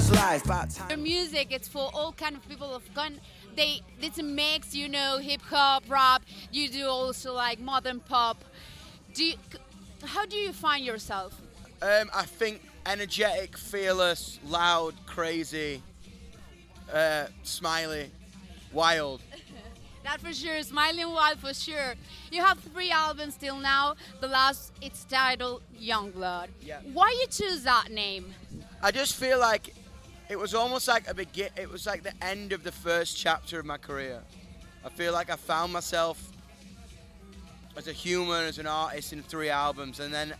God's life. About time. Your music, it's for all kind of people of gun. They it's a mix, you know, hip hop, rap. You do also like modern pop. Do you, how do you find yourself? Um, I think energetic, fearless, loud, crazy, uh, smiley, wild. That for sure, Smiling Wild for sure. You have three albums till now. The last, it's titled Yungblud. Yeah. Why you choose that name? I just feel like it was almost like a begin. It was like the end of the first chapter of my career. I feel like I found myself as a human, as an artist in three albums, and then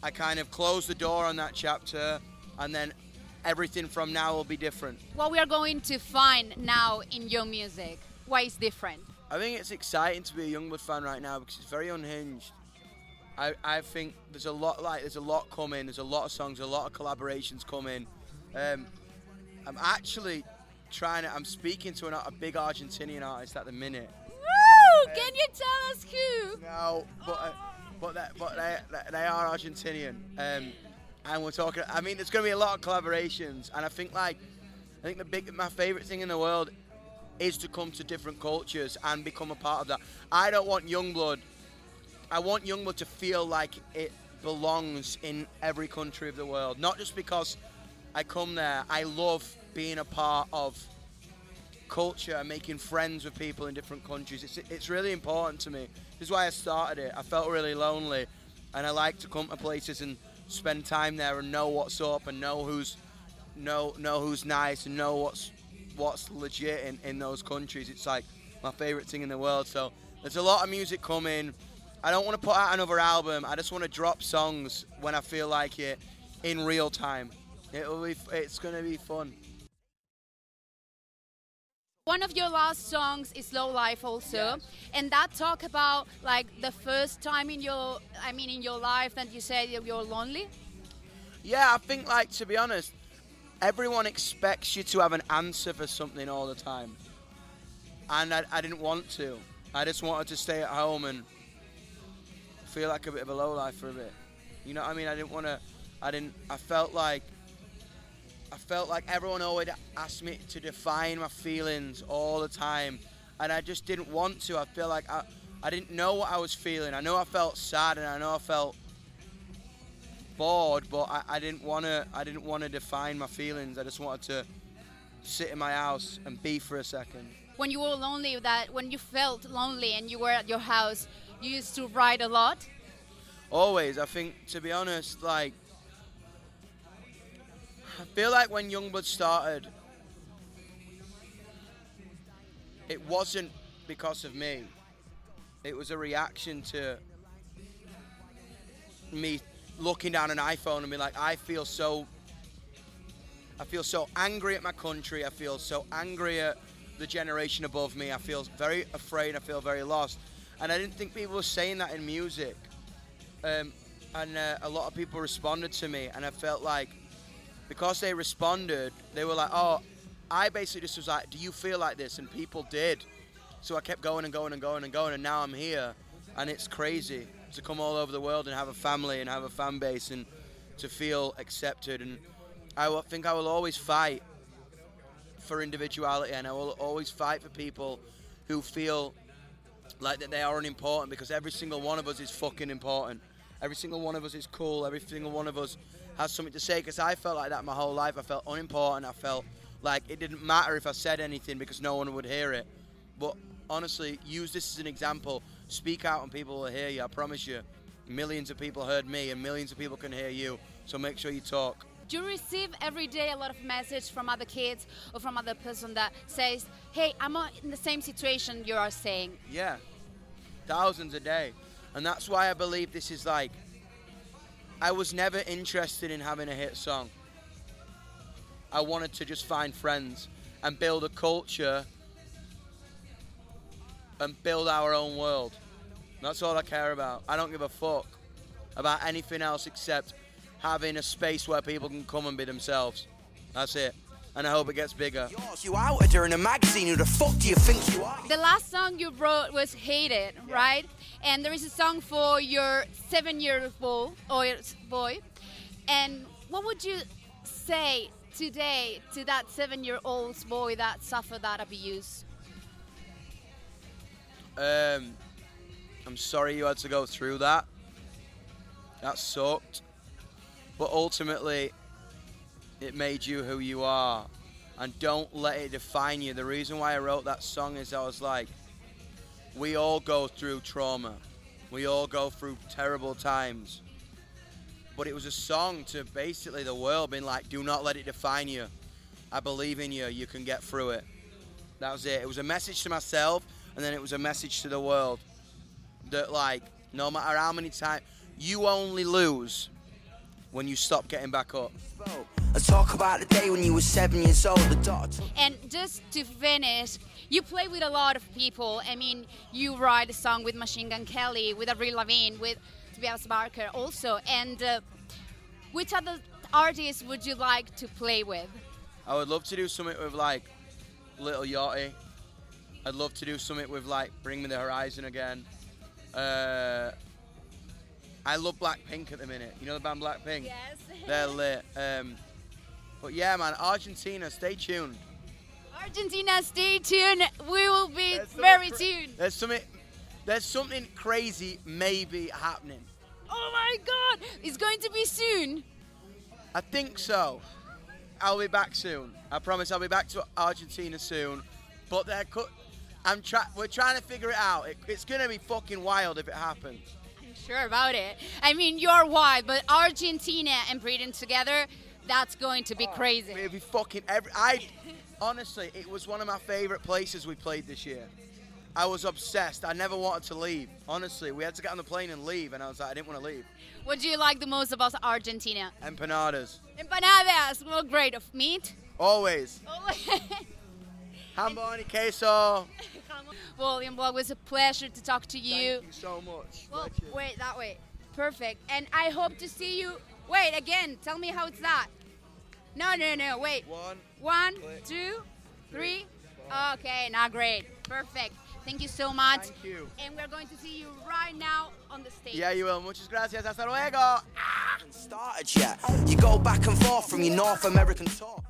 I kind of closed the door on that chapter, and then everything from now will be different. What we are going to find now in your music? Why is different? I think it's exciting to be a Yungblud fan right now because it's very unhinged. I, I think there's a lot like there's a lot coming. There's a lot of songs, a lot of collaborations coming. Um, I'm actually trying to. I'm speaking to an, a big Argentinian artist at the minute. Woo! Can you tell us who? No, but uh, but that, but they, they are Argentinian, um, and we're talking. I mean, there's going to be a lot of collaborations, and I think like I think the big my favorite thing in the world is to come to different cultures and become a part of that. I don't want Yungblud. I want Yungblud to feel like it belongs in every country of the world, not just because I come there. I love being a part of culture and making friends with people in different countries. It's, it's really important to me. This is why I started it. I felt really lonely, and I like to come to places and spend time there and know what's up and know who's know know who's nice and know what's what's legit in, in those countries. It's like my favorite thing in the world. So there's a lot of music coming. I don't want to put out another album. I just want to drop songs when I feel like it in real time. It'll be. It's gonna be fun. One of your last songs is "Low Life" also, Yes. and that talk about like the first time in your, I mean, in your life that you said you're lonely. Yeah, I think like to be honest, everyone expects you to have an answer for something all the time, and I, I didn't want to. I just wanted to stay at home and feel like a bit of a low life for a bit. You know what I mean? I didn't want to. I didn't. I felt like. I felt like everyone always asked me to define my feelings all the time, and I just didn't want to. I feel like I, I didn't know what I was feeling. I know I felt sad, and I know I felt bored, but I, I didn't want to. I didn't want to define my feelings. I just wanted to sit in my house and be for a second. When you were lonely, that when you felt lonely and you were at your house, you used to write a lot. Always, I think, to be honest, like, I feel like when Yungblud started, it wasn't because of me. It was a reaction to me looking down an iPhone and be like, I feel so, I feel so angry at my country. I feel so angry at the generation above me. I feel very afraid. I feel very lost. And I didn't think people were saying that in music um, and uh, a lot of people responded to me, and I felt like because they responded, they were like, "Oh, I basically just was like, do you feel like this?" And people did, so I kept going and going and going and going, and now I'm here, and it's crazy to come all over the world and have a family and have a fan base and to feel accepted. And I think I will always fight for individuality, and I will always fight for people who feel like that they are unimportant because every single one of us is fucking important. Every single one of us is cool. Every single one of us has something to say. Because I felt like that my whole life. I felt unimportant. I felt like it didn't matter if I said anything because no one would hear it. But honestly, use this as an example. Speak out and people will hear you. I promise you. Millions of people heard me and millions of people can hear you. So make sure you talk. Do you receive every day a lot of message from other kids or from other person that says, "Hey, I'm in the same situation you are saying." Yeah, thousands a day. And that's why I believe this is like. I was never interested in having a hit song. I wanted to just find friends and build a culture and build our own world. That's all I care about. I don't give a fuck about anything else except having a space where people can come and be themselves. That's it. And I hope it gets bigger. Yours, you outed her in a magazine. Who the fuck do you think you are? The last song you wrote was "Hated," right? And there is a song for your seven-year-old boy, or boy. And what would you say today to that seven-year-old boy that suffered that abuse? Um, I'm sorry you had to go through that. That sucked. But ultimately, it made you who you are. And don't let it define you. The reason why I wrote that song is I was like, we all go through trauma. We all go through terrible times. But it was a song to basically the world being like, do not let it define you. I believe in you. You can get through it. That was it. It was a message to myself, and then it was a message to the world that, like, no matter how many times, you only lose when you stop getting back up. I talk about the day when you were seven years old. The daughter. And just to finish, you play with a lot of people. I mean, you write a song with Machine Gun Kelly, with Avril Lavigne, with Travis Barker also. And uh, which other artists would you like to play with? I would love to do something with like Lil Yachty. I'd love to do something with like Bring Me the Horizon again. Uh, I love Blackpink at the minute. You know the band Blackpink? Yes. They're lit. Um, but yeah, man, Argentina, stay tuned. Argentina, stay tuned. We will be There's very tuned. There's something, there's something crazy maybe happening. Oh my God! It's going to be soon. I think so. I'll be back soon. I promise I'll be back to Argentina soon. But they're cut. I'm try- We're trying to figure it out. It, it's gonna be fucking wild if it happens. I'm sure about it. I mean, you're wild, but Argentina and Britain together, that's going to be oh, crazy. It'd be fucking every. I honestly, it was one of my favorite places we played this year. I was obsessed. I never wanted to leave. Honestly, we had to get on the plane and leave, and I was like, I didn't want to leave. What do you like the most about Argentina? Empanadas, Empanadas. Well, great. Of meat? always. Oh. Jamón y queso. William, well, it was a pleasure to talk to you. Thank you so much. Well, wait, that way. Perfect. And I hope to see you. Wait, again. Tell me how it's that. No, no, no. Wait. One. One, two, three. Okay, now great. Perfect. Thank you so much. Thank you. And we're going to see you right now on the stage. Yeah, you will. Muchas gracias. Hasta luego. Ah. Started yet. You go back and forth from your North American tour.